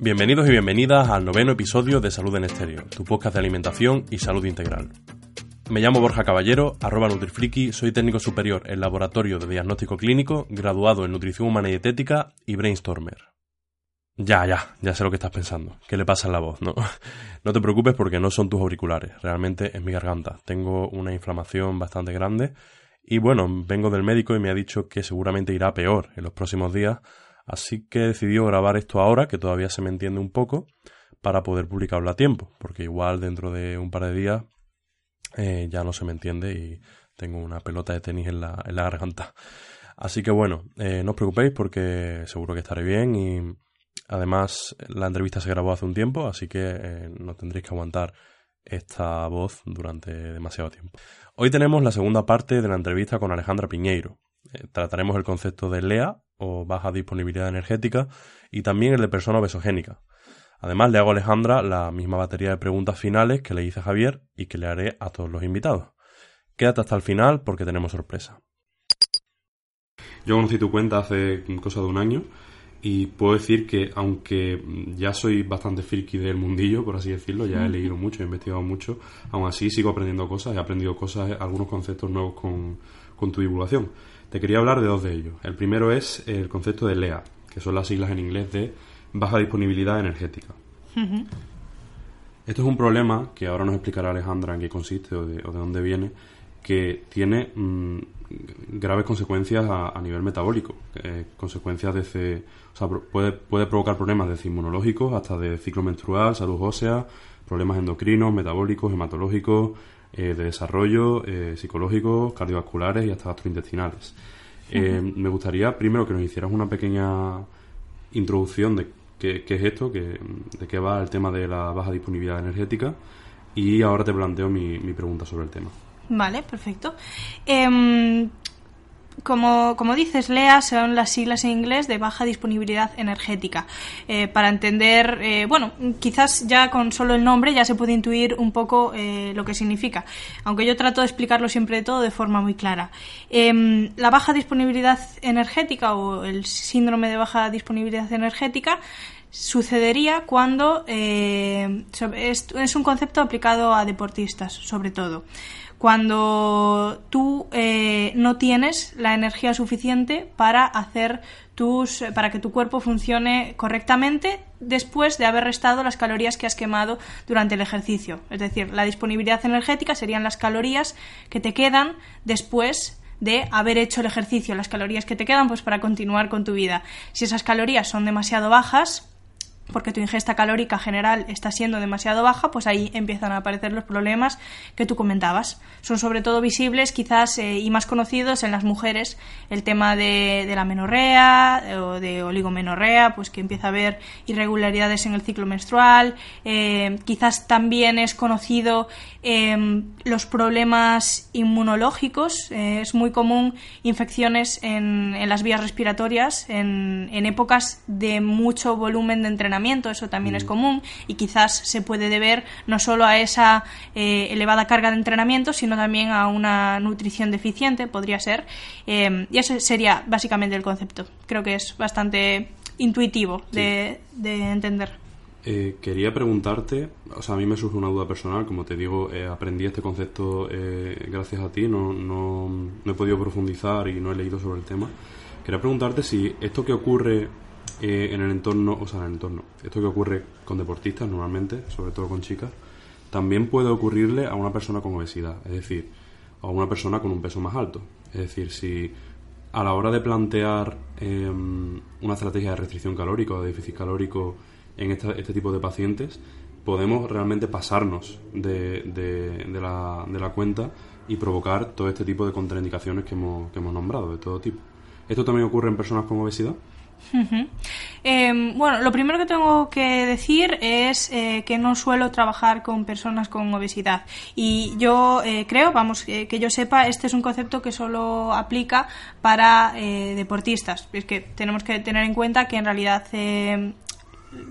Bienvenidos y bienvenidas al noveno episodio de Salud en Estéreo, tu podcast de alimentación y salud integral. Me llamo Borja Caballero, arroba Nutrifriki, soy técnico superior en Laboratorio de Diagnóstico Clínico, graduado en Nutrición Humana y Dietética y Brainstormer. Ya, ya, ya sé lo que estás pensando. ¿Qué le pasa en la voz? No, no te preocupes porque no son tus auriculares, realmente es mi garganta. Tengo una inflamación bastante grande y bueno, vengo del médico y me ha dicho que seguramente irá peor en los próximos días, así que he decidido grabar esto ahora, que todavía se me entiende un poco, para poder publicarlo a tiempo, porque igual dentro de un par de días eh, ya no se me entiende y tengo una pelota de tenis en la, garganta. Así que bueno, eh, no os preocupéis porque seguro que estaré bien y además la entrevista se grabó hace un tiempo, así que eh, no tendréis que aguantar esta voz durante demasiado tiempo. Hoy tenemos la segunda parte de la entrevista con Alejandra Piñeiro. Trataremos el concepto de LEA o baja disponibilidad energética y también el de persona obesogénica. Además, le hago a Alejandra la misma batería de preguntas finales que le hice a Javier y que le haré a todos los invitados. Quédate hasta el final porque tenemos sorpresa. Yo conocí tu cuenta hace cosa de un año y puedo decir que aunque ya soy bastante friki del mundillo, por así decirlo, ya he leído mucho, he investigado mucho, aún así sigo aprendiendo cosas, he aprendido cosas, algunos conceptos nuevos con, con tu divulgación. Te quería hablar de dos de ellos. El primero es el concepto de LEA, que son las siglas en inglés de baja disponibilidad energética. Esto es un problema que ahora nos explicará Alejandra en qué consiste o de, o de dónde viene, que tiene mm, graves consecuencias a, nivel metabólico, eh, consecuencias desde, o sea, puede, puede provocar problemas desde inmunológicos hasta de ciclo menstrual, salud ósea, problemas endocrinos, metabólicos, hematológicos, eh, de desarrollo, eh, psicológicos, cardiovasculares y hasta gastrointestinales. Eh, Me gustaría primero que nos hicieras una pequeña introducción de qué, qué es esto, qué- de qué va el tema de la baja disponibilidad energética y ahora te planteo mi, mi pregunta sobre el tema. Vale, perfecto. Em, como, como dices, LEA son las siglas en inglés de baja disponibilidad energética. Eh, para entender, eh, bueno, quizás ya con solo el nombre ya se puede intuir un poco eh, lo que significa, aunque yo trato de explicarlo siempre todo de forma muy clara. Em, la baja disponibilidad energética o el síndrome de baja disponibilidad energética sucedería cuando eh, es un concepto aplicado a deportistas, sobre todo. Cuando tú eh, no tienes la energía suficiente para hacer tus, para que tu cuerpo funcione correctamente después de haber restado las calorías que has quemado durante el ejercicio. Es decir, la disponibilidad energética serían las calorías que te quedan después de haber hecho el ejercicio, las calorías que te quedan pues para continuar con tu vida. Si esas calorías son demasiado bajas, porque tu ingesta calórica general está siendo demasiado baja, pues ahí empiezan a aparecer los problemas que tú comentabas. Son sobre todo visibles quizás eh, y más conocidos en las mujeres el tema de, la menorrea eh, o de oligomenorrea, pues que empieza a haber irregularidades en el ciclo menstrual. Eh, quizás también es conocido eh, los problemas inmunológicos. Eh, es muy común infecciones en, en las vías respiratorias en, en épocas de mucho volumen de entrenamiento. Eso también es común y quizás se puede deber no solo a esa eh, elevada carga de entrenamiento, sino también a una nutrición deficiente, podría ser. Eh, y ese sería básicamente el concepto. Creo que es bastante intuitivo de, de entender. Eh, quería preguntarte, o sea, a mí me surge una duda personal, como te digo, eh, aprendí este concepto eh, gracias a ti, no, no, no he podido profundizar y no he leído sobre el tema. Quería preguntarte si esto que ocurre eh, en el entorno, o sea, en el entorno, esto que ocurre con deportistas normalmente, sobre todo con chicas, también puede ocurrirle a una persona con obesidad, es decir, a una persona con un peso más alto. Es decir, si a la hora de plantear em, una estrategia de restricción calórica o de déficit calórico en este tipo de pacientes, podemos realmente pasarnos de, la, de, la, cuenta y provocar todo este tipo de contraindicaciones que hemos, que hemos nombrado, de todo tipo. ¿Esto también ocurre en personas con obesidad? Em, bueno, lo primero que tengo que decir es eh, que no suelo trabajar con personas con obesidad. Y yo eh, creo, vamos, que yo sepa, este es un concepto que solo aplica para eh, deportistas. Es que tenemos que tener en cuenta que en realidad em,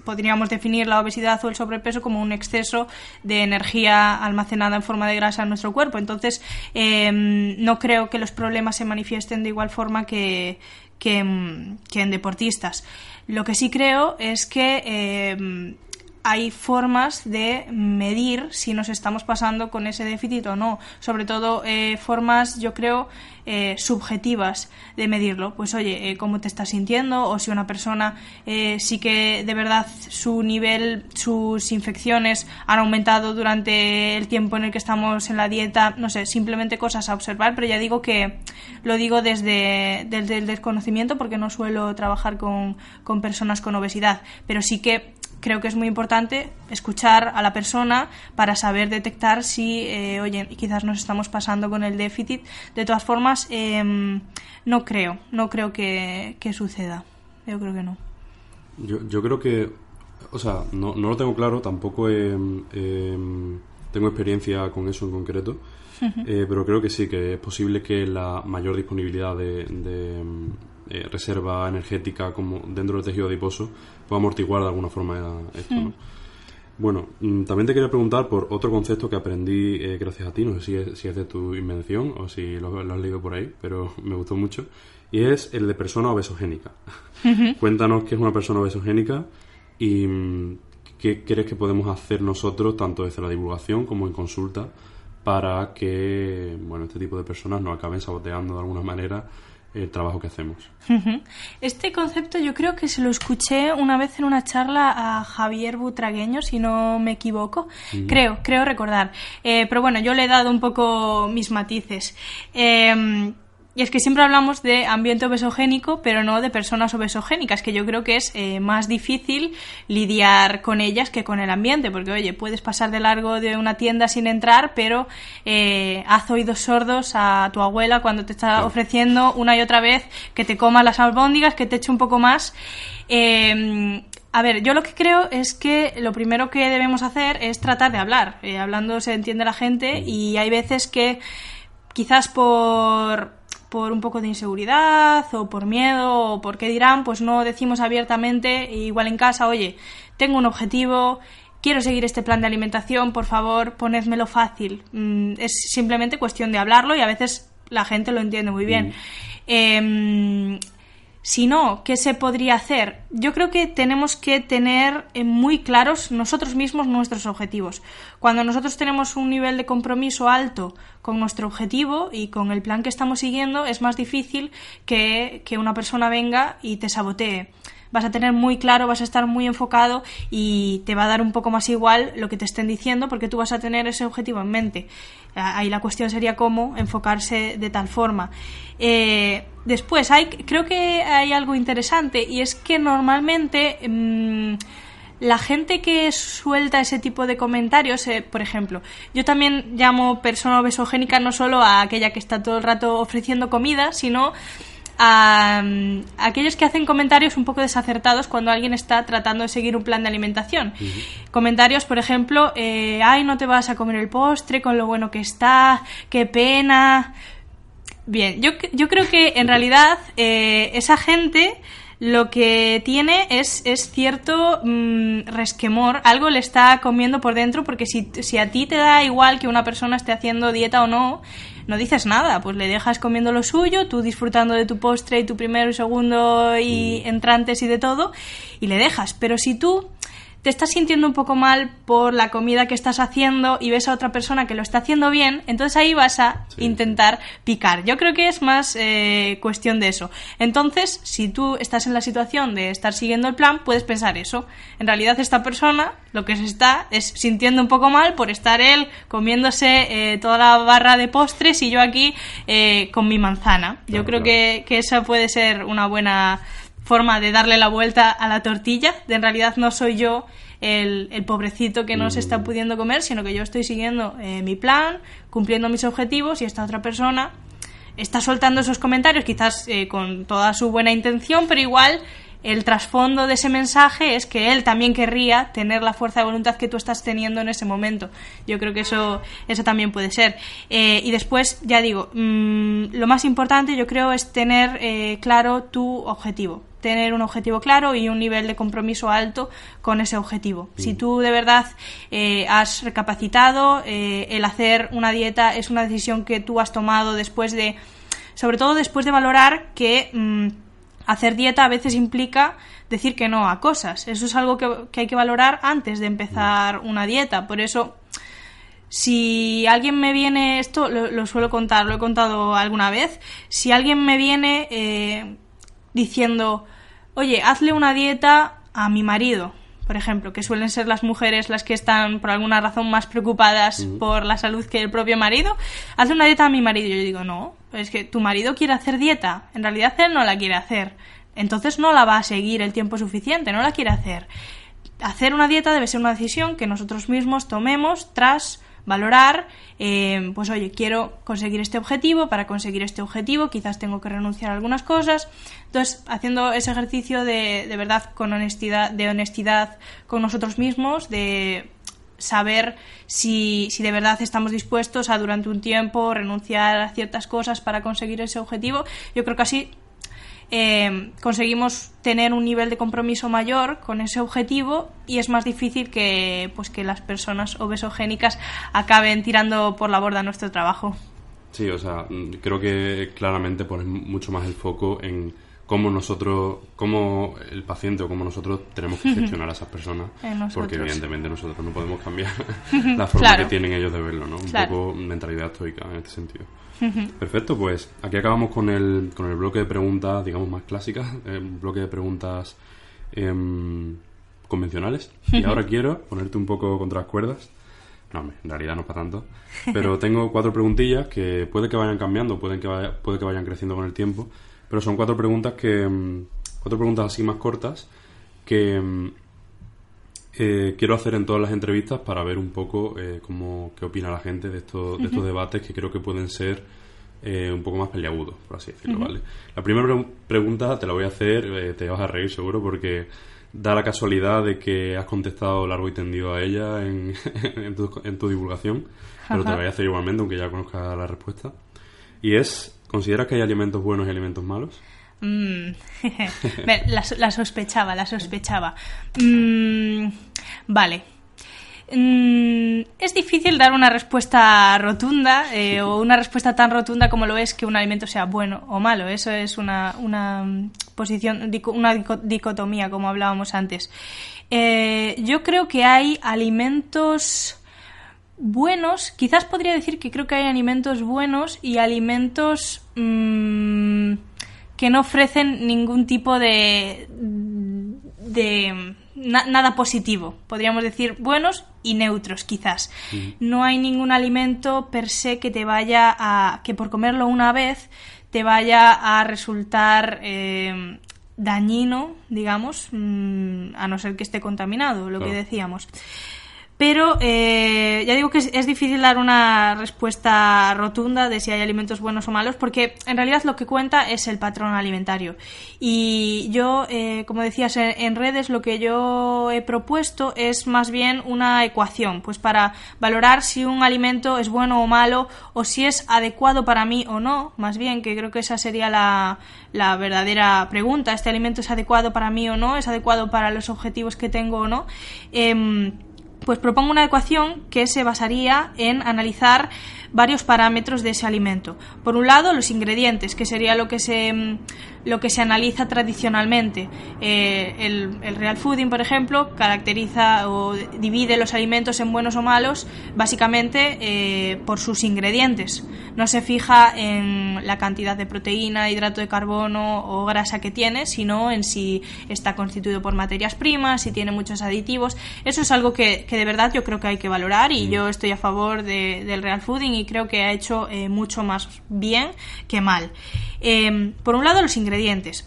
podríamos definir la obesidad o el sobrepeso como un exceso de energía almacenada en forma de grasa en nuestro cuerpo. Entonces, em, no creo que los problemas se manifiesten de igual forma que, que, en deportistas. Lo que sí creo es que em, hay formas de medir si nos estamos pasando con ese déficit o no. Sobre todo eh, formas, yo creo, eh, subjetivas de medirlo. Pues oye, eh, cómo te estás sintiendo o si una persona sí que de verdad su nivel, sus infecciones han aumentado durante el tiempo en el que estamos en la dieta. No sé, simplemente cosas a observar, pero ya digo que lo digo desde, desde el desconocimiento porque no suelo trabajar con, con personas con obesidad. Pero sí que creo que es muy importante escuchar a la persona para saber detectar si, eh, oye, quizás nos estamos pasando con el déficit. De todas formas, em, no creo, no creo que, suceda. Yo creo que no. Yo, yo creo que, o sea, no, no lo tengo claro, tampoco em, tengo experiencia con eso en concreto, eh, pero creo que sí, que es posible que la mayor disponibilidad de, de em, eh, reserva energética como dentro del tejido adiposo pueda amortiguar de alguna forma esto. Bueno, mm, también te quería preguntar por otro concepto que aprendí eh, gracias a ti, no sé si es, si es de tu invención o si lo, has leído por ahí, pero me gustó mucho, y es el de persona obesogénica. Cuéntanos qué es una persona obesogénica y mm, qué crees que podemos hacer nosotros, tanto desde la divulgación como en consulta, para que bueno, este tipo de personas no acaben saboteando de alguna manera el trabajo que hacemos. Este concepto yo creo que se lo escuché una vez en una charla a Javier Butragueño, si no me equivoco. Creo, creo recordar. Eh, pero bueno, yo le he dado un poco mis matices. Eh, y es que siempre hablamos de ambiente obesogénico, pero no de personas obesogénicas, que yo creo que es eh, más difícil lidiar con ellas que con el ambiente, porque oye, puedes pasar de largo de una tienda sin entrar, pero eh, haz oídos sordos a tu abuela cuando te está ofreciendo una y otra vez que te coma las albóndigas, que te eche un poco más. Eh, a ver, yo lo que creo es que lo primero que debemos hacer es tratar de hablar. Eh, hablando se entiende la gente y hay veces que quizás por por un poco de inseguridad o por miedo o por qué dirán, pues no decimos abiertamente, igual en casa, oye, tengo un objetivo, quiero seguir este plan de alimentación, por favor, ponédmelo fácil. Mm, es simplemente cuestión de hablarlo y a veces la gente lo entiende muy bien. Mm. Em, si no, ¿qué se podría hacer? Yo creo que tenemos que tener eh, muy claros nosotros mismos nuestros objetivos. Cuando nosotros tenemos un nivel de compromiso alto con nuestro objetivo y con el plan que estamos siguiendo, es más difícil que, que una persona venga y te sabotee vas a tener muy claro, vas a estar muy enfocado y te va a dar un poco más igual lo que te estén diciendo porque tú vas a tener ese objetivo en mente. Ahí la cuestión sería cómo enfocarse de tal forma. Eh, después, hay, creo que hay algo interesante y es que normalmente... Mm, la gente que suelta ese tipo de comentarios, eh, por ejemplo, yo también llamo persona obesogénica no solo a aquella que está todo el rato ofreciendo comida, sino a, aquellos que hacen comentarios un poco desacertados cuando alguien está tratando de seguir un plan de alimentación. Comentarios, por ejemplo, eh, ay, no te vas a comer el postre con lo bueno que está, qué pena. Bien, yo, yo creo que en realidad eh, esa gente lo que tiene es, es cierto mm, resquemor, algo le está comiendo por dentro, porque si, si a ti te da igual que una persona esté haciendo dieta o no, no dices nada, pues le dejas comiendo lo suyo, tú disfrutando de tu postre y tu primero y segundo y entrantes y de todo, y le dejas. Pero si tú te estás sintiendo un poco mal por la comida que estás haciendo y ves a otra persona que lo está haciendo bien, entonces ahí vas a intentar picar. Yo creo que es más eh, cuestión de eso. Entonces, si tú estás en la situación de estar siguiendo el plan, puedes pensar eso. En realidad esta persona lo que se está es sintiendo un poco mal por estar él comiéndose eh, toda la barra de postres y yo aquí eh, con mi manzana. yo creo Que, que esa puede ser una buena forma de darle la vuelta a la tortilla. De en realidad no soy yo el, pobrecito que no se está mm. pudiendo comer, sino que yo estoy siguiendo eh, mi plan, cumpliendo mis objetivos y esta otra persona está soltando esos comentarios, quizás eh, con toda su buena intención, pero igual el trasfondo de ese mensaje es que él también querría tener la fuerza de voluntad que tú estás teniendo en ese momento. Yo creo que eso, eso también puede ser. Eh, y después, ya digo, mm, lo más importante yo creo es tener claro tu objetivo tener un objetivo claro y un nivel de compromiso alto con ese objetivo. Si tú de verdad eh, has recapacitado, eh, el hacer una dieta es una decisión que tú has tomado después de, sobre todo después de valorar que mm, hacer dieta a veces implica decir que no a cosas. Eso es algo que, hay que valorar antes de empezar una dieta. Por eso si alguien me viene, esto lo, suelo contar, lo he contado alguna vez, si alguien me viene eh, diciendo, oye, hazle una dieta a mi marido, por ejemplo, que suelen ser las mujeres las que están por alguna razón más preocupadas por la salud que el propio marido, hazle una dieta a mi marido. Yo digo, no, es que tu marido quiere hacer dieta, en realidad él no la quiere hacer, entonces no la va a seguir el tiempo suficiente, no la quiere hacer. Hacer una dieta debe ser una decisión que nosotros mismos tomemos tras valorar, eh, pues oye, quiero conseguir este objetivo, para conseguir este objetivo quizás tengo que renunciar a algunas cosas. Entonces, haciendo ese ejercicio de, de verdad con honestidad, de honestidad con nosotros mismos, de saber si, si, de verdad estamos dispuestos a durante un tiempo renunciar a ciertas cosas para conseguir ese objetivo. Yo creo que así eh, conseguimos tener un nivel de compromiso mayor con ese objetivo y es más difícil que, pues, que las personas obesogénicas acaben tirando por la borda nuestro trabajo. Sí, o sea, mm, creo que claramente pones mucho más el foco en cómo nosotros, cómo el paciente o cómo nosotros tenemos que gestionar a esas personas, porque evidentemente nosotros no podemos cambiar la forma que tienen ellos de verlo, ¿no? Un poco mentalidad estoica en este sentido. Perfecto, pues aquí acabamos con el, con el bloque de preguntas, digamos, más clásicas, el bloque de preguntas em, convencionales. Y ahora quiero ponerte un poco contra las cuerdas. No, en realidad no es para tanto. Pero tengo cuatro preguntillas que puede que vayan cambiando, pueden que puede que vayan creciendo con el tiempo. Pero son cuatro preguntas que. Em, cuatro preguntas así más cortas que em, eh, quiero hacer en todas las entrevistas para ver un poco eh, cómo, qué opina la gente de estos, de estos debates que creo que pueden ser eh, un poco más peliagudos, por así decirlo, ¿vale? La primera pregunta te la voy a hacer, te vas a reír seguro porque da la casualidad de que has contestado largo y tendido a ella en, en, tu, divulgación, pero te la voy a hacer igualmente aunque ya conozcas la respuesta. Y es, ¿consideras que hay alimentos buenos y alimentos malos? Mm. la, sospechaba, la sospechaba. Mm, vale. Mm, es difícil dar una respuesta rotunda eh, o una respuesta tan rotunda como lo es que un alimento sea bueno o malo. Eso es una, una posición, una dicotomía, como hablábamos antes. Eh, yo creo que hay alimentos buenos, quizás podría decir que creo que hay alimentos buenos y alimentos que no ofrecen ningún tipo de, de nada positivo. Podríamos decir buenos y neutros, quizás. No hay ningún alimento per se que te vaya a. que por comerlo una vez te vaya a resultar eh, dañino, digamos, mm, a no ser que esté contaminado, lo que decíamos. Pero eh, ya digo que es, difícil dar una respuesta rotunda de si hay alimentos buenos o malos, porque en realidad lo que cuenta es el patrón alimentario. Y yo, eh, como decías en, redes, lo que yo he propuesto es más bien una ecuación, pues para valorar si un alimento es bueno o malo, o si es adecuado para mí o no, más bien, que creo que esa sería la, la verdadera pregunta. ¿Este alimento es adecuado para mí o no? ¿Es adecuado para los objetivos que tengo o no? Eh, pues propongo una ecuación que se basaría en analizar varios parámetros de ese alimento. Por un lado, los ingredientes, que sería lo que se, mm, lo que se analiza tradicionalmente. Eh, el, real fooding, por ejemplo, caracteriza o divide los alimentos en buenos o malos básicamente eh, por sus ingredientes. No se fija en la cantidad de proteína, hidrato de carbono o grasa que tiene, sino en si está constituido por materias primas, si tiene muchos aditivos. Eso es algo que, de verdad yo creo que hay que valorar y mm. yo estoy a favor del real fooding y creo que ha hecho eh, mucho más bien que mal. por un lado, los ingredientes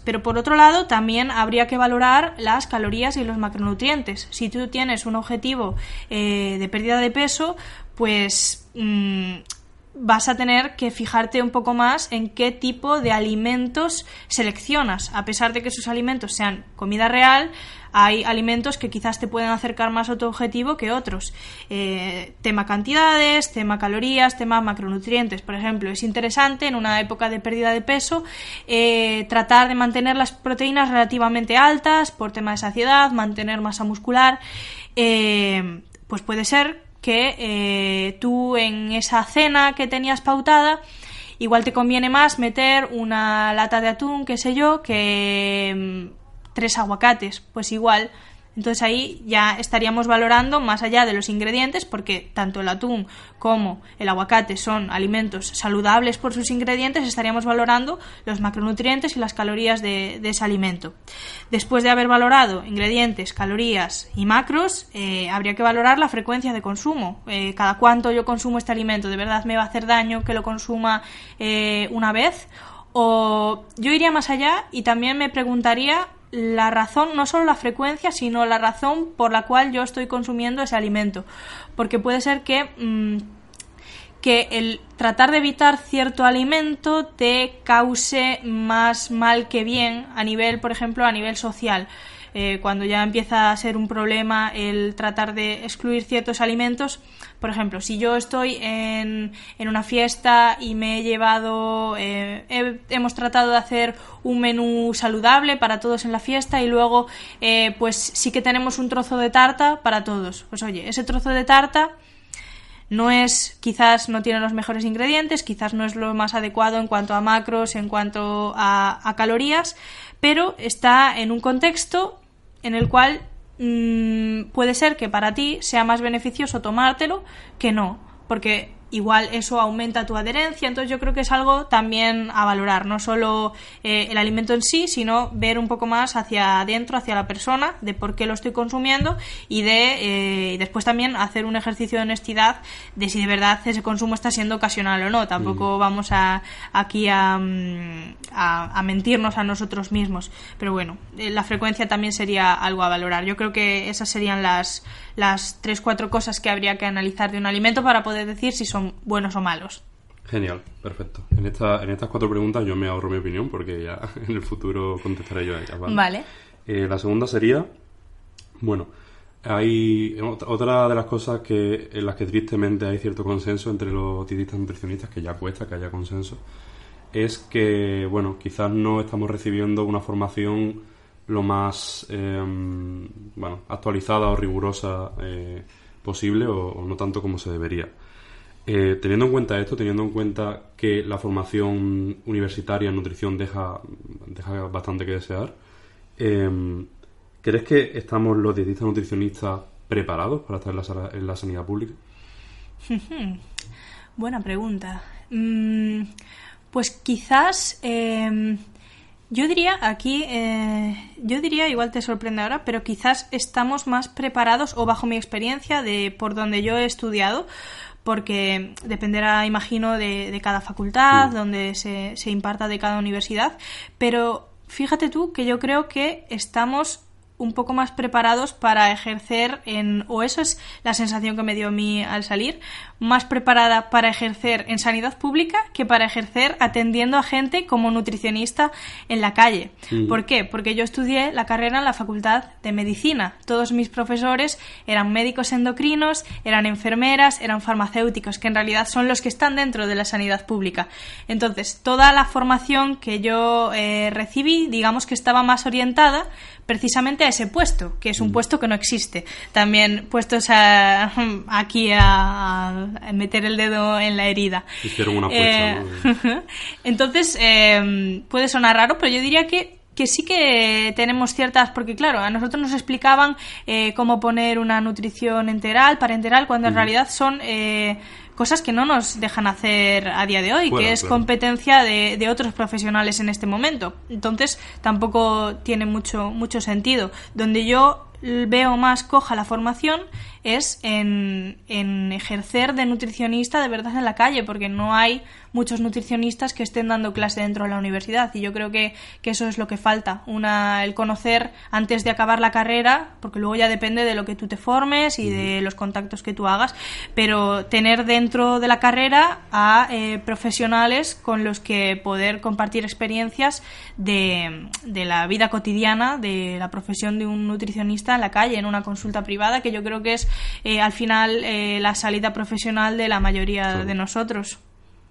pero por otro lado, también habría que valorar las calorías y los macronutrientes. Si tú tienes un objetivo eh, de pérdida de peso, pues mm, vas a tener que fijarte un poco más en qué tipo de alimentos seleccionas. A pesar de que esos alimentos sean comida real, hay alimentos que quizás te pueden acercar más a tu objetivo que otros. Eh, tema cantidades, tema calorías, tema macronutrientes, por ejemplo. Es interesante en una época de pérdida de peso eh, tratar de mantener las proteínas relativamente altas por tema de saciedad, mantener masa muscular. Eh, pues puede ser que tú en esa cena que tenías pautada igual te conviene más meter una lata de atún, qué sé yo, que tres aguacates, pues igual. Entonces ahí ya estaríamos valorando más allá de los ingredientes, porque tanto el atún como el aguacate son alimentos saludables por sus ingredientes, estaríamos valorando los macronutrientes y las calorías de, ese alimento. Después de haber valorado ingredientes, calorías y macros, eh, habría que valorar la frecuencia de consumo. Eh, cada cuánto yo consumo este alimento, ¿de verdad me va a hacer daño que lo consuma eh, una vez? O yo iría más allá y también me preguntaría la razón, no solo la frecuencia, sino la razón por la cual yo estoy consumiendo ese alimento. Porque puede ser que, mm, que el tratar de evitar cierto alimento te cause más mal que bien a nivel, por ejemplo, a nivel social. Eh, cuando ya empieza a ser un problema el tratar de excluir ciertos alimentos. Por ejemplo, si yo estoy en, en una fiesta y me he llevado, eh, hemos tratado de hacer un menú saludable para todos en la fiesta y luego eh, pues sí que tenemos un trozo de tarta para todos. Pues oye, ese trozo de tarta no es, quizás no tiene los mejores ingredientes, quizás no es lo más adecuado en cuanto a macros, en cuanto a, a calorías, pero está en un contexto en el cual mm, puede ser que para ti sea más beneficioso tomártelo que no, porque igual eso aumenta tu adherencia. Entonces yo creo que es algo también a valorar, no solo eh, el alimento en sí, sino ver un poco más hacia adentro, hacia la persona, de por qué lo estoy consumiendo y de eh, después también hacer un ejercicio de honestidad de si de verdad ese consumo está siendo ocasional o no. Tampoco mm. vamos a, aquí mm, a, a, mentirnos a nosotros mismos. Pero bueno, eh, la frecuencia también sería algo a valorar. Yo creo que esas serían las, las tres, cuatro cosas que habría que analizar de un alimento para poder decir si son buenos o malos. Genial, perfecto. En, esta, en estas cuatro preguntas yo me ahorro mi opinión porque ya en el futuro contestaré yo a ellas. Vale. Eh, la segunda sería, bueno, hay otra de las cosas que en las que tristemente hay cierto consenso entre los dietistas nutricionistas, que ya cuesta que haya consenso, es que, bueno, quizás no estamos recibiendo una formación lo más em, bueno, actualizada o rigurosa eh, posible o, no tanto como se debería. Eh, teniendo en cuenta esto, teniendo en cuenta que la formación universitaria en nutrición deja, bastante que desear, em, ¿crees que estamos los dietistas nutricionistas preparados para estar en la, sanidad pública? Buena pregunta. Mm, pues quizás em, yo diría aquí, eh, yo diría, igual te sorprende ahora, pero quizás estamos más preparados, o bajo mi experiencia de por donde yo he estudiado, porque dependerá, imagino, de, de cada facultad, donde se, se imparta de cada universidad, pero fíjate tú que yo creo que estamos un poco más preparados para ejercer en, o eso es la sensación que me dio a mí al salir, más preparada para ejercer en sanidad pública que para ejercer atendiendo a gente como nutricionista en la calle. ¿Por qué? Porque yo estudié la carrera en la Facultad de Medicina. Todos mis profesores eran médicos endocrinos, eran enfermeras, eran farmacéuticos, que en realidad son los que están dentro de la sanidad pública. Entonces, toda la formación que yo eh, recibí, digamos que estaba más orientada precisamente a ese puesto, que es un puesto que no existe. También puestos a, aquí a, meter el dedo en la herida. Hicieron una eh, Entonces, eh, puede sonar raro, pero yo diría que que sí que tenemos ciertas, porque claro, a nosotros nos explicaban eh, cómo poner una nutrición enteral, parenteral, cuando en realidad son eh, cosas que no nos dejan hacer a día de hoy, que es competencia de, de, otros profesionales en este momento. Entonces, tampoco tiene mucho, mucho sentido. Donde yo veo más coja la formación es en, en, ejercer de nutricionista de verdad en la calle, porque no hay muchos nutricionistas que estén dando clase dentro de la universidad. Y yo creo que, que, eso es lo que falta, una, el conocer antes de acabar la carrera, porque luego ya depende de lo que tú te formes y de los contactos que tú hagas, pero tener dentro de la carrera a eh, profesionales con los que poder compartir experiencias de, de la vida cotidiana, de la profesión de un nutricionista en la calle, en una consulta privada, que yo creo que es eh, al final eh, la salida profesional de la mayoría de nosotros.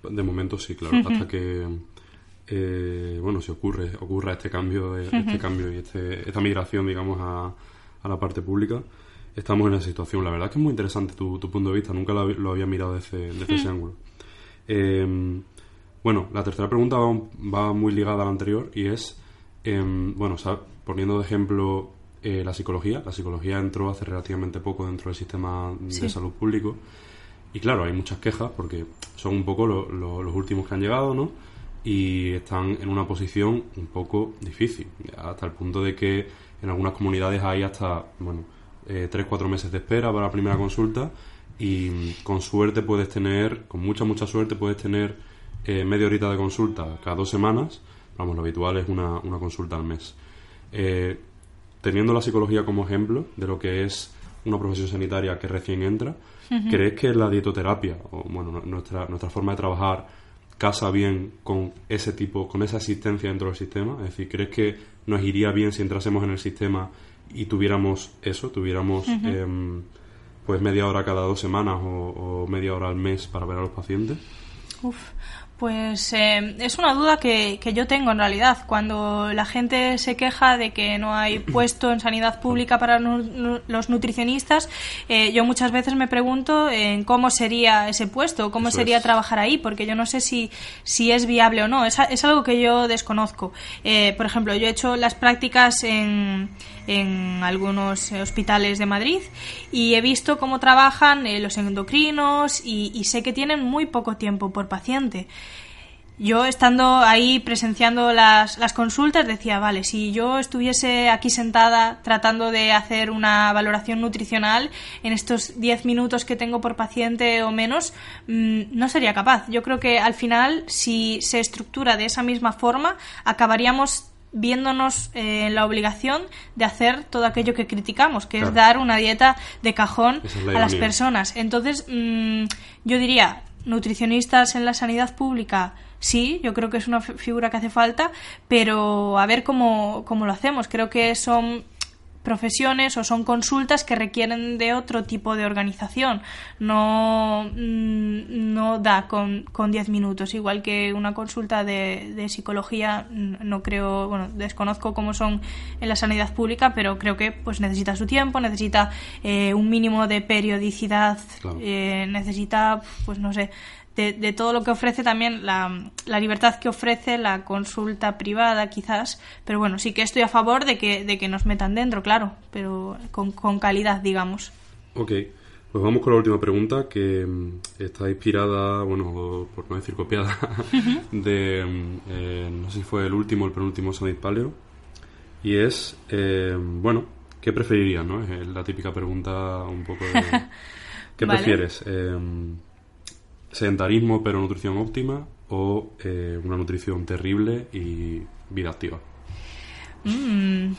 De momento sí, claro, hasta que eh, bueno se ocurre ocurra este cambio, este cambio y este, esta migración, digamos, a, a, la parte pública. Estamos en esa situación. La verdad es que es muy interesante tu, tu punto de vista. Nunca lo, había mirado desde, ese ángulo. bueno, la tercera pregunta va, muy ligada a la anterior y es, em, bueno, poniendo de ejemplo eh, la psicología. La psicología entró hace relativamente poco dentro del sistema de salud público. Y claro, hay muchas quejas porque son un poco los últimos que han llegado, ¿no? Y están en una posición un poco difícil, hasta el punto de que en algunas comunidades hay hasta, bueno, eh, tres, cuatro meses de espera para la primera consulta y con suerte puedes tener, con mucha, mucha suerte puedes tener eh, media horita de consulta cada dos semanas. Vamos, lo habitual es una, una consulta al mes. Eh, teniendo la psicología como ejemplo de lo que es una profesión sanitaria que recién entra, ¿crees que la dietoterapia, o bueno, nuestra, nuestra forma de trabajar, casa bien con ese tipo, con esa asistencia dentro del sistema? Es decir, ¿crees que nos iría bien si entrásemos en el sistema y tuviéramos eso, tuviéramos em, pues media hora cada dos semanas o, o, media hora al mes para ver a los pacientes? Uf, pues eh, es una duda que, que, yo tengo en realidad. Cuando la gente se queja de que no hay puesto en sanidad pública para los nutricionistas, eh, yo muchas veces me pregunto en cómo sería ese puesto, cómo sería trabajar ahí, porque yo no sé si, si es viable o no. Es, es algo que yo desconozco. Eh, por ejemplo, yo he hecho las prácticas en, en algunos hospitales de Madrid y he visto cómo trabajan los endocrinos y, y sé que tienen muy poco tiempo por paciente yo estando ahí presenciando las, las, consultas decía, vale, si yo estuviese aquí sentada tratando de hacer una valoración nutricional en estos 10 minutos que tengo por paciente o menos, mm, no sería capaz. Yo creo que al final, si se estructura de esa misma forma, acabaríamos viéndonos eh, en la obligación de hacer todo aquello que criticamos, que es dar una dieta de cajón a las personas. Entonces, mm, yo diría, nutricionistas en la sanidad pública, sí, yo creo que es una figura que hace falta, pero a ver cómo, cómo lo hacemos. Creo que son profesiones o son consultas que requieren de otro tipo de organización. No, mm, no da con, con 10 minutos, igual que una consulta de, de, psicología, no creo, bueno, desconozco cómo son en la sanidad pública, pero creo que pues necesita su tiempo, necesita eh, un mínimo de periodicidad, eh, necesita, pues no sé, de, todo lo que ofrece también la, la, libertad que ofrece la consulta privada quizás pero bueno sí que estoy a favor de que, de que nos metan dentro claro pero con, con calidad digamos ok pues vamos con la última pregunta que mm, está inspirada bueno por no decir copiada de mm, eh, no sé si fue el último o el penúltimo Summit Paleo y es eh, bueno ¿qué preferirías? no? es la típica pregunta un poco de ¿qué prefieres? Eh, sedentarismo pero nutrición óptima o eh, una nutrición terrible y vida activa. Mm.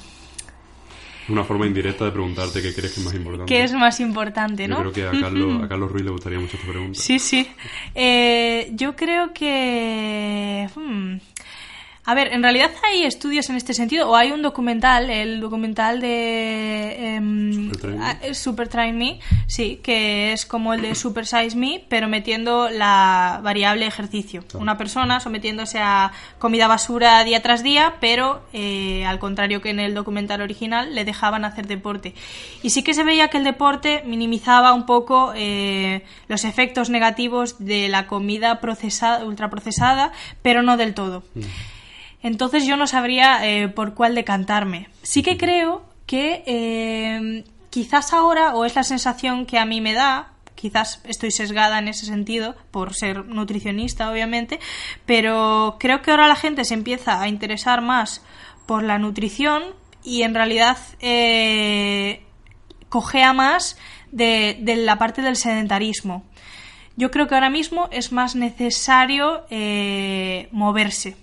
Una forma indirecta de preguntarte qué crees que es más importante. ¿Qué es más importante, no? Yo creo que a Carlos, a Carlos Ruiz le gustaría mucho esta pregunta. Sí, sí. Eh, yo creo que... Hmm, A ver, en realidad hay estudios en este sentido, o hay un documental, el documental de em, Super, Try Me, sí, que es como el de Super Size Me, pero metiendo la variable ejercicio. Una persona sometiéndose a comida basura día tras día, pero eh, al contrario que en el documental original, le dejaban hacer deporte. Y sí que se veía que el deporte minimizaba un poco eh, los efectos negativos de la comida procesada, ultraprocesada, pero no del todo. Mm. Entonces yo no sabría eh, por cuál decantarme. Sí que creo que eh, quizás ahora, o es la sensación que a mí me da, quizás estoy sesgada en ese sentido por ser nutricionista, obviamente, pero creo que ahora la gente se empieza a interesar más por la nutrición y en realidad eh, cogea más de, de, la parte del sedentarismo. Yo creo que ahora mismo es más necesario eh, moverse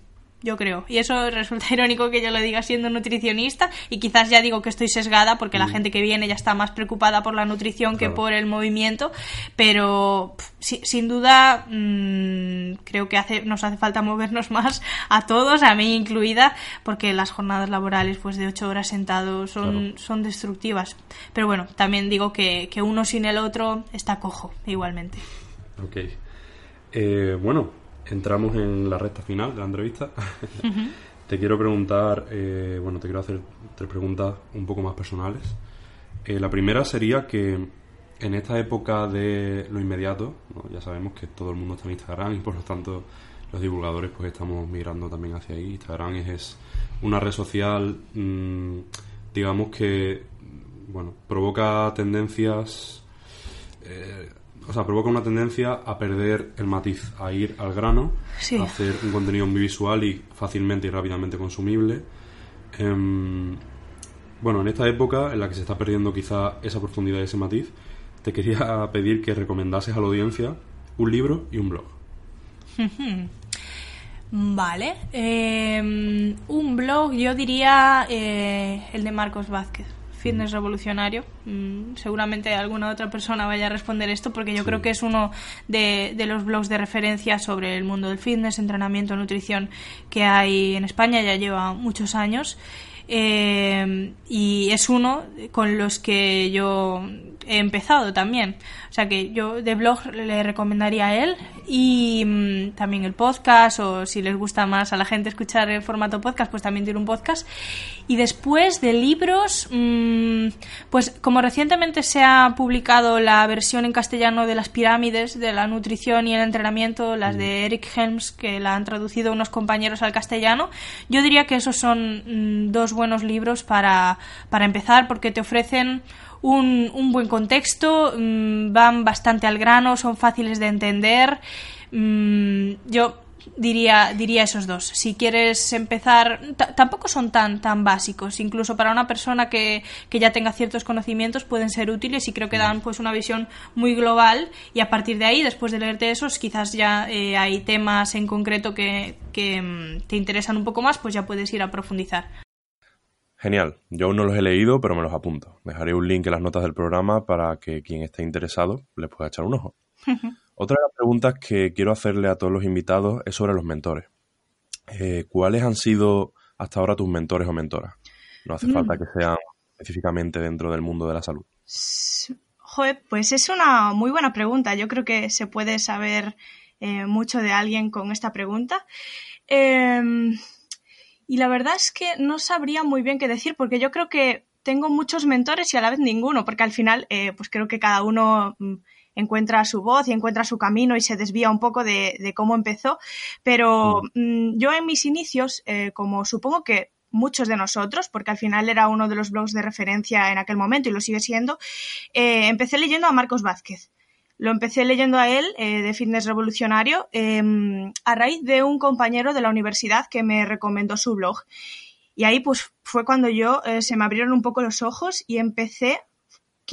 yo creo. Y eso resulta irónico que yo lo diga siendo nutricionista y quizás ya digo que estoy sesgada porque la mm. gente que viene ya está más preocupada por la nutrición que por el movimiento, pero sin duda mm, creo que hace, nos hace falta movernos más a todos, a mí incluida, porque las jornadas laborales pues de ocho horas sentados son, son destructivas. Pero bueno, también digo que, que uno sin el otro está cojo igualmente. Ok. Eh, bueno, entramos en la recta final de la entrevista. te quiero preguntar, eh, bueno, te quiero hacer tres preguntas un poco más personales. Eh, la primera sería que en esta época de lo inmediato, ya sabemos que todo el mundo está en Instagram y por lo tanto los divulgadores pues estamos migrando también hacia ahí. Instagram es, una red social, mm, digamos que, bueno, provoca tendencias eh, o sea, provoca una tendencia a perder el matiz, a ir al grano, a hacer un contenido muy visual y fácilmente y rápidamente consumible. Em, bueno, en esta época en la que se está perdiendo quizá esa profundidad y ese matiz, te quería pedir que recomendases a la audiencia un libro y un blog. Vale. Em, un blog, yo diría eh, el de Marcos Vázquez fitness revolucionario. Mm, seguramente alguna otra persona vaya a responder esto porque yo creo que es uno de, de, los blogs de referencia sobre el mundo del fitness, entrenamiento, nutrición que hay en España, ya lleva muchos años. Eh, y es uno con los que yo empezado también. O sea que yo de blog le recomendaría a él y mm, también el podcast o si les gusta más a la gente escuchar el formato podcast, pues también tiene un podcast. Y después de libros, mm, pues como recientemente se ha publicado la versión en castellano de las pirámides de la nutrición y el entrenamiento, las de Eric Helms, que la han traducido unos compañeros al castellano, yo diría que esos son mm, dos buenos libros para, para empezar porque te ofrecen un, un buen contexto, mm, van bastante al grano, son fáciles de entender. Mm, yo diría, diría esos dos. Si quieres empezar, tampoco son tan, tan básicos. Incluso para una persona que, que, ya tenga ciertos conocimientos pueden ser útiles y creo que dan pues una visión muy global y a partir de ahí, después de leerte esos, quizás ya eh, hay temas en concreto que, que mm, te interesan un poco más, pues ya puedes ir a profundizar. Genial. Yo aún no los he leído, pero me los apunto. Dejaré un link en las notas del programa para que quien esté interesado les pueda echar un ojo. Otra de las preguntas que quiero hacerle a todos los invitados es sobre los mentores. Eh, ¿Cuáles han sido hasta ahora tus mentores o mentoras? No hace falta mm. que sean específicamente dentro del mundo de la salud. Joder, pues es una muy buena pregunta. Yo creo que se puede saber eh, mucho de alguien con esta pregunta. Eh, y la verdad es que no sabría muy bien qué decir porque yo creo que tengo muchos mentores y a la vez ninguno, porque al final eh, pues creo que cada uno mm, encuentra su voz y encuentra su camino y se desvía un poco de, cómo empezó. Pero mm, yo en mis inicios, eh, como supongo que muchos de nosotros, porque al final era uno de los blogs de referencia en aquel momento y lo sigue siendo, eh, empecé leyendo a Marcos Vázquez. Lo empecé leyendo a él, eh, de Fitness Revolucionario, em, a raíz de un compañero de la universidad que me recomendó su blog. Y ahí pues fue cuando yo eh, se me abrieron un poco los ojos y empecé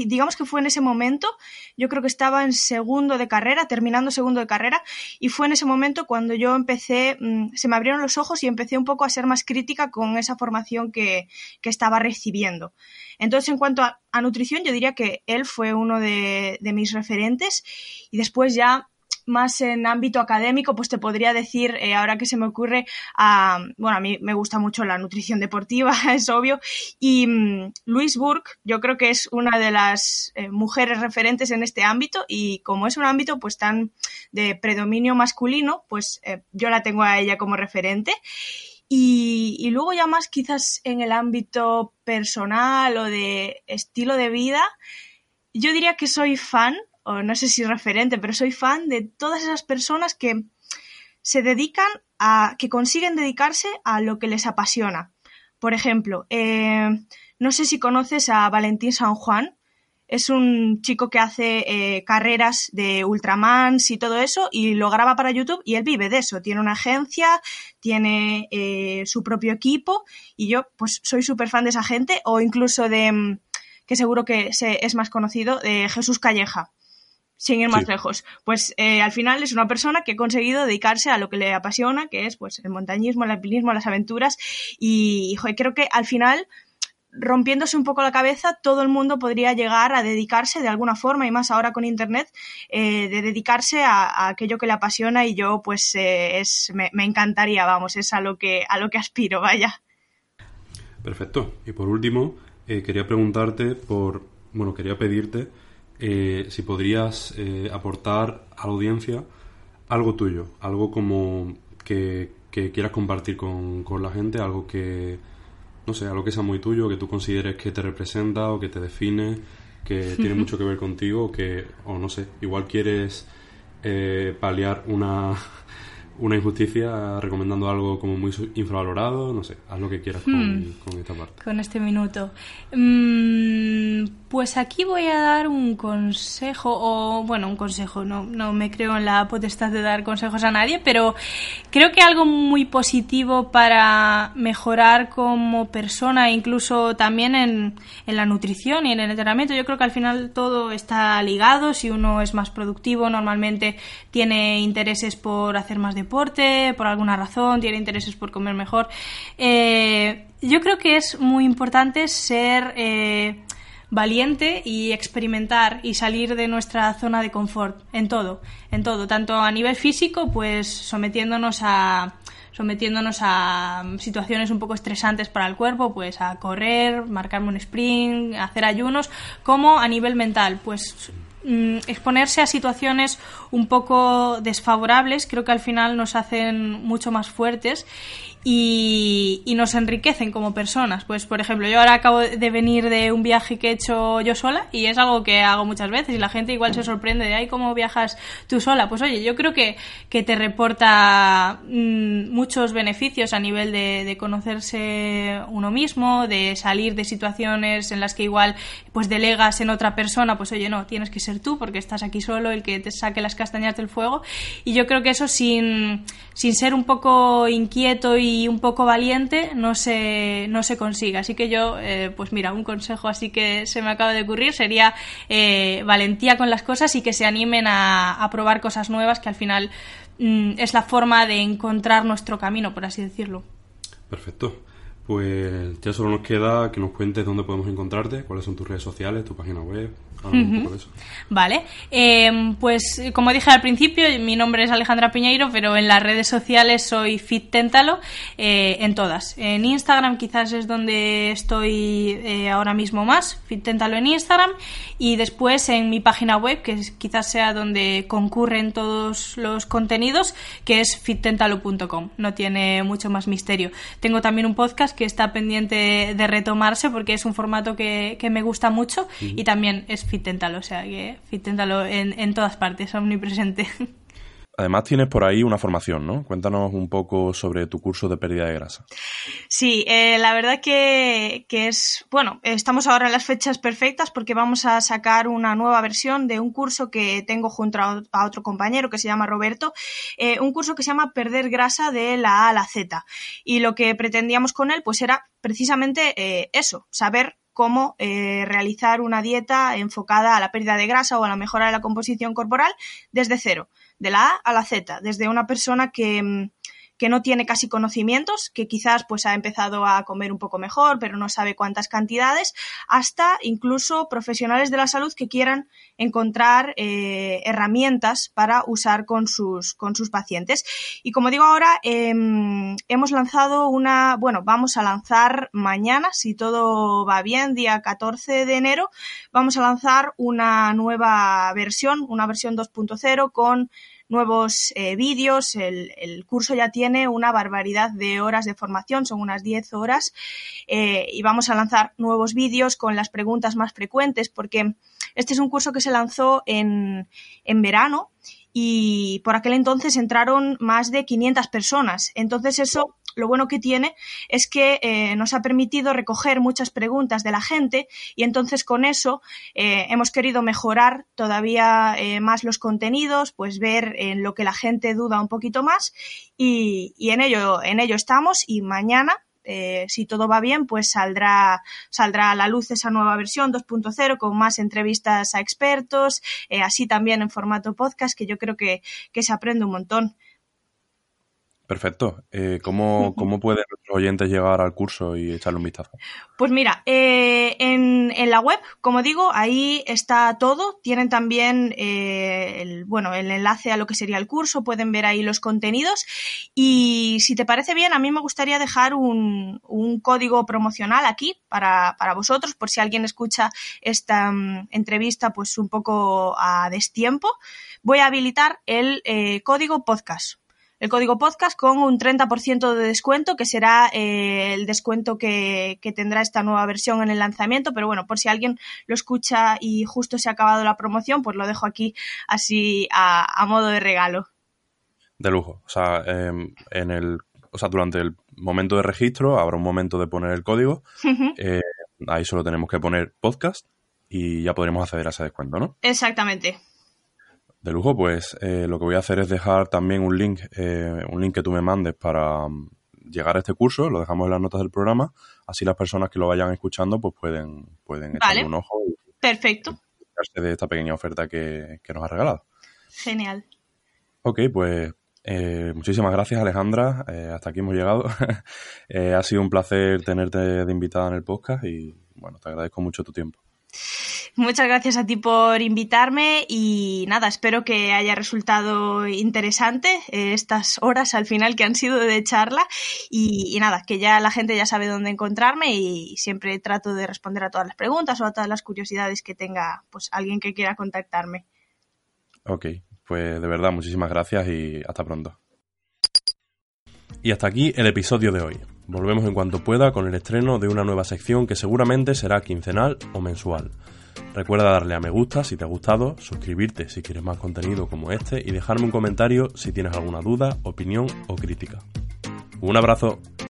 digamos que fue en ese momento, yo creo que estaba en segundo de carrera, terminando segundo de carrera, y fue en ese momento cuando yo empecé, mm, se me abrieron los ojos y empecé un poco a ser más crítica con esa formación que, que estaba recibiendo. Entonces, en cuanto a, nutrición, yo diría que él fue uno de, mis referentes y después ya más en ámbito académico, pues te podría decir, eh, ahora que se me ocurre, a, bueno, a mí me gusta mucho la nutrición deportiva, es obvio, y mm, Louise Burke, yo creo que es una de las eh, mujeres referentes en este ámbito, y como es un ámbito pues tan de predominio masculino, pues eh, yo la tengo a ella como referente. Y, y, luego ya más quizás en el ámbito personal o de estilo de vida, yo diría que soy fan o no sé si referente, pero soy fan de todas esas personas que se dedican a, que consiguen dedicarse a lo que les apasiona. Por ejemplo, eh, no sé si conoces a Valentín San Juan, es un chico que hace eh, carreras de Ultramans y todo eso y lo graba para YouTube y él vive de eso. Tiene una agencia, tiene eh, su propio equipo y yo pues soy súper fan de esa gente o incluso de, mm, que seguro que es más conocido, de Jesús Calleja sin ir más lejos. Pues eh, al final es una persona que ha conseguido dedicarse a lo que le apasiona, que es pues el montañismo, el alpinismo, las aventuras y, creo que al final rompiéndose un poco la cabeza, todo el mundo podría llegar a dedicarse de alguna forma, y más ahora con Internet, eh, de dedicarse a, aquello que le apasiona y yo pues eh, es, me, me, encantaría, vamos, es a lo que, a lo que aspiro, vaya. Perfecto. Y por último, quería preguntarte por, bueno, quería pedirte eh, si podrías eh, aportar a la audiencia algo tuyo, algo como que, quieras compartir con, con, la gente, algo que, no sé, algo que sea muy tuyo, que tú consideres que te representa o que te define, que tiene mucho que ver contigo, que, o no sé, igual quieres eh, paliar una una injusticia recomendando algo como muy infravalorado, no sé, haz lo que quieras con, hmm. esta parte. Con este minuto. Mm, pues aquí voy a dar un consejo, o bueno, un consejo, no, no me creo en la potestad de dar consejos a nadie, pero creo que algo muy positivo para mejorar como persona, incluso también en, en la nutrición y en el entrenamiento, yo creo que al final todo está ligado, si uno es más productivo, normalmente tiene intereses por hacer más de deporte, por alguna razón, tiene intereses por comer mejor. Eh, yo creo que es muy importante ser eh, valiente y experimentar y salir de nuestra zona de confort en todo, en todo, tanto a nivel físico, pues sometiéndonos a sometiéndonos a situaciones un poco estresantes para el cuerpo, pues a correr, marcarme un sprint, hacer ayunos, como a nivel mental, pues Mm, exponerse a situaciones un poco desfavorables creo que al final nos hacen mucho más fuertes y, nos enriquecen como personas. Pues, por ejemplo, yo ahora acabo de venir de un viaje que he hecho yo sola y es algo que hago muchas veces y la gente igual se sorprende de, ay, ¿cómo viajas tú sola? Pues oye, yo creo que, que te reporta mm, muchos beneficios a nivel de, de, conocerse uno mismo, de salir de situaciones en las que igual pues delegas en otra persona, pues oye, no, tienes que ser tú porque estás aquí solo, el que te saque las castañas del fuego. Y yo creo que eso sin, sin ser un poco inquieto y un poco valiente no se, no se consiga. Así que yo, eh, pues mira, un consejo así que se me acaba de ocurrir sería eh, valentía con las cosas y que se animen a, probar cosas nuevas, que al final mm, es la forma de encontrar nuestro camino, por así decirlo. Perfecto. Pues ya solo nos queda que nos cuentes dónde podemos encontrarte, cuáles son tus redes sociales, tu página web. Vale, em, pues como dije al principio, mi nombre es Alejandra Piñeiro, pero en las redes sociales soy Fit Téntalo, eh, en todas. En Instagram quizás es donde estoy eh, ahora mismo más, Fit Téntalo en Instagram, y después en mi página web, que quizás sea donde concurren todos los contenidos, que es fitténtalo.com. No tiene mucho más misterio. Tengo también un podcast que está pendiente de retomarse porque es un formato que, me gusta mucho y también es Fiténtalo, o sea que en, en todas partes, omnipresente. Además tienes por ahí una formación, ¿no? Cuéntanos un poco sobre tu curso de pérdida de grasa. Sí, eh, la verdad que, es, bueno, estamos ahora en las fechas perfectas porque vamos a sacar una nueva versión de un curso que tengo junto a, otro compañero que se llama Roberto, eh, un curso que se llama Perder grasa de la A a la Z. Y lo que pretendíamos con él pues era precisamente eh, eso, saber cómo realizar una dieta enfocada a la pérdida de grasa o a la mejora de la composición corporal desde cero de la A a la Z, desde una persona que, mm, que no tiene casi conocimientos, que quizás pues ha empezado a comer un poco mejor, pero no sabe cuántas cantidades, hasta incluso profesionales de la salud que quieran encontrar eh, herramientas para usar con sus, con sus pacientes. Y como digo ahora, em, hemos lanzado una, bueno, vamos a lanzar mañana, si todo va bien, día 14 de enero, vamos a lanzar una nueva versión, una versión 2.0 con nuevos eh, vídeos. El, curso ya tiene una barbaridad de horas de formación, son unas 10 horas, eh, y vamos a lanzar nuevos vídeos con las preguntas más frecuentes, porque este es un curso que se lanzó en, en verano y por aquel entonces entraron más de 500 personas. Entonces eso lo bueno que tiene es que eh, nos ha permitido recoger muchas preguntas de la gente y entonces con eso eh, hemos querido mejorar todavía eh, más los contenidos, pues ver en lo que la gente duda un poquito más y, en ello en ello estamos y mañana si todo va bien, pues saldrá, saldrá a la luz esa nueva versión 2.0 con más entrevistas a expertos, así también en formato podcast, que yo creo que, que se aprende un montón. Perfecto. Eh, ¿cómo, ¿Cómo pueden los oyentes llegar al curso y echarle un vistazo? Pues mira, eh, en, en, la web, como digo, ahí está todo. Tienen también eh, el, bueno, el enlace a lo que sería el curso, pueden ver ahí los contenidos. Y si te parece bien, a mí me gustaría dejar un, un código promocional aquí para, para, vosotros, por si alguien escucha esta um, entrevista pues un poco a destiempo. Voy a habilitar el eh, código podcast el código podcast con un 30% de descuento, que será eh, el descuento que, tendrá esta nueva versión en el lanzamiento. Pero bueno, por si alguien lo escucha y justo se ha acabado la promoción, pues lo dejo aquí así a, modo de regalo. De lujo. O sea, em, en el, o sea, durante el momento de registro habrá un momento de poner el código. Eh, ahí solo tenemos que poner podcast y ya podremos acceder a ese descuento, ¿no? Exactamente. De lujo, pues eh, lo que voy a hacer es dejar también un link, eh, un link que tú me mandes para mm, llegar a este curso, lo dejamos en las notas del programa, así las personas que lo vayan escuchando pues pueden, pueden echarle un ojo y Perfecto. de esta pequeña oferta que, nos ha regalado. Genial. Ok, pues eh, muchísimas gracias Alejandra, hasta aquí hemos llegado. ha sido un placer tenerte de invitada en el podcast y bueno, te agradezco mucho tu tiempo. Muchas gracias a ti por invitarme y nada, espero que haya resultado interesante eh, estas horas al final que han sido de charla y, nada, que ya la gente ya sabe dónde encontrarme y siempre trato de responder a todas las preguntas o a todas las curiosidades que tenga pues alguien que quiera contactarme. Ok, pues de verdad muchísimas gracias y hasta pronto. Y hasta aquí el episodio de hoy. Volvemos en cuanto pueda con el estreno de una nueva sección que seguramente será quincenal o mensual. Recuerda darle a me gusta si te ha gustado, suscribirte si quieres más contenido como este y dejarme un comentario si tienes alguna duda, opinión o crítica. Un abrazo.